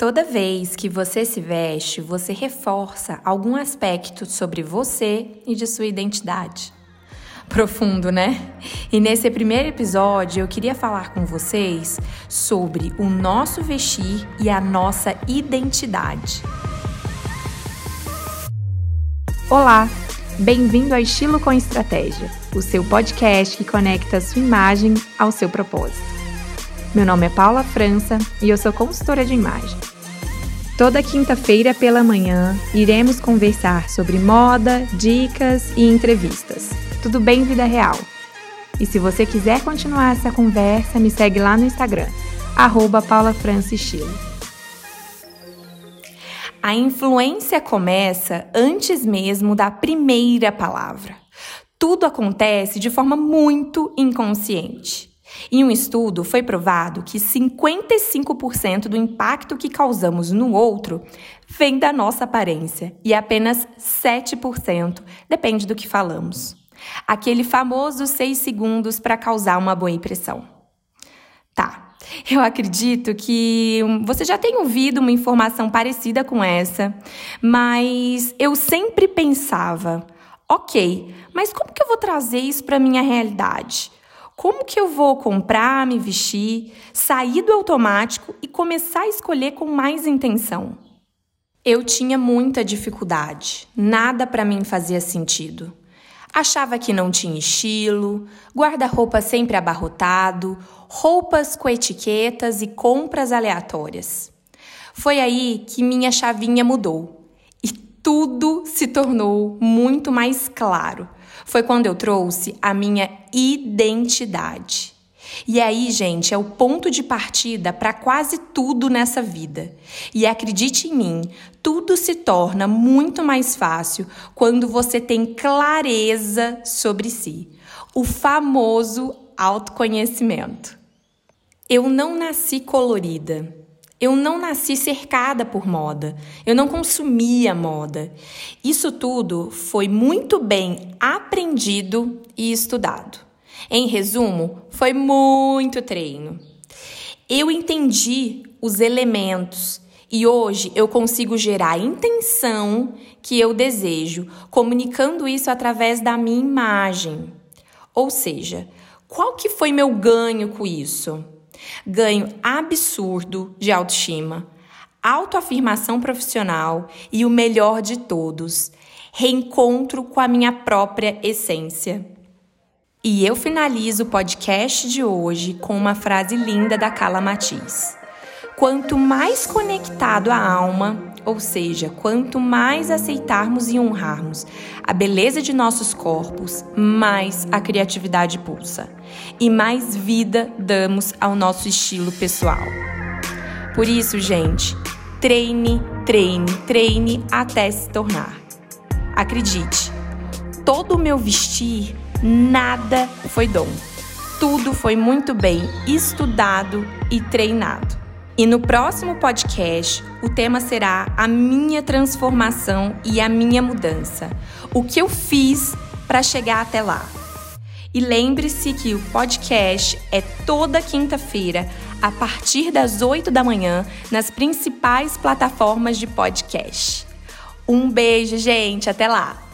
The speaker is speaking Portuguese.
Toda vez que você se veste, você reforça algum aspecto sobre você e de sua identidade. Profundo, né? E nesse primeiro episódio eu queria falar com vocês sobre o nosso vestir e a nossa identidade. Olá, bem-vindo a Estilo com Estratégia, o seu podcast que conecta a sua imagem ao seu propósito. Meu nome é Paula França e eu sou consultora de imagem. Toda quinta-feira pela manhã iremos conversar sobre moda, dicas e entrevistas. Tudo bem, vida real? E se você quiser continuar essa conversa, me segue lá no Instagram, arroba A influência começa antes mesmo da primeira palavra. Tudo acontece de forma muito inconsciente. Em um estudo, foi provado que 55% do impacto que causamos no outro vem da nossa aparência e apenas 7% depende do que falamos. Aquele famoso 6 segundos para causar uma boa impressão. Tá, eu acredito que você já tem ouvido uma informação parecida com essa, mas eu sempre pensava, ok, mas como que eu vou trazer isso para minha realidade? Como que eu vou comprar, me vestir, sair do automático e começar a escolher com mais intenção? Eu tinha muita dificuldade, nada para mim fazia sentido. Achava que não tinha estilo, guarda-roupa sempre abarrotado, roupas com etiquetas e compras aleatórias. Foi aí que minha chavinha mudou tudo se tornou muito mais claro foi quando eu trouxe a minha identidade. E aí, gente, é o ponto de partida para quase tudo nessa vida. E acredite em mim, tudo se torna muito mais fácil quando você tem clareza sobre si. O famoso autoconhecimento. Eu não nasci colorida. Eu não nasci cercada por moda, eu não consumia moda. Isso tudo foi muito bem aprendido e estudado. Em resumo, foi muito treino. Eu entendi os elementos e hoje eu consigo gerar a intenção que eu desejo, comunicando isso através da minha imagem. Ou seja, qual que foi meu ganho com isso? Ganho absurdo de autoestima, autoafirmação profissional e o melhor de todos, reencontro com a minha própria essência. E eu finalizo o podcast de hoje com uma frase linda da Carla Matiz. Quanto mais conectado à alma, ou seja, quanto mais aceitarmos e honrarmos a beleza de nossos corpos, mais a criatividade pulsa e mais vida damos ao nosso estilo pessoal. Por isso, gente, treine, treine, treine até se tornar. Acredite, todo o meu vestir, nada foi dom. Tudo foi muito bem estudado e treinado. E no próximo podcast, o tema será a minha transformação e a minha mudança. O que eu fiz para chegar até lá. E lembre-se que o podcast é toda quinta-feira, a partir das 8 da manhã, nas principais plataformas de podcast. Um beijo, gente, até lá!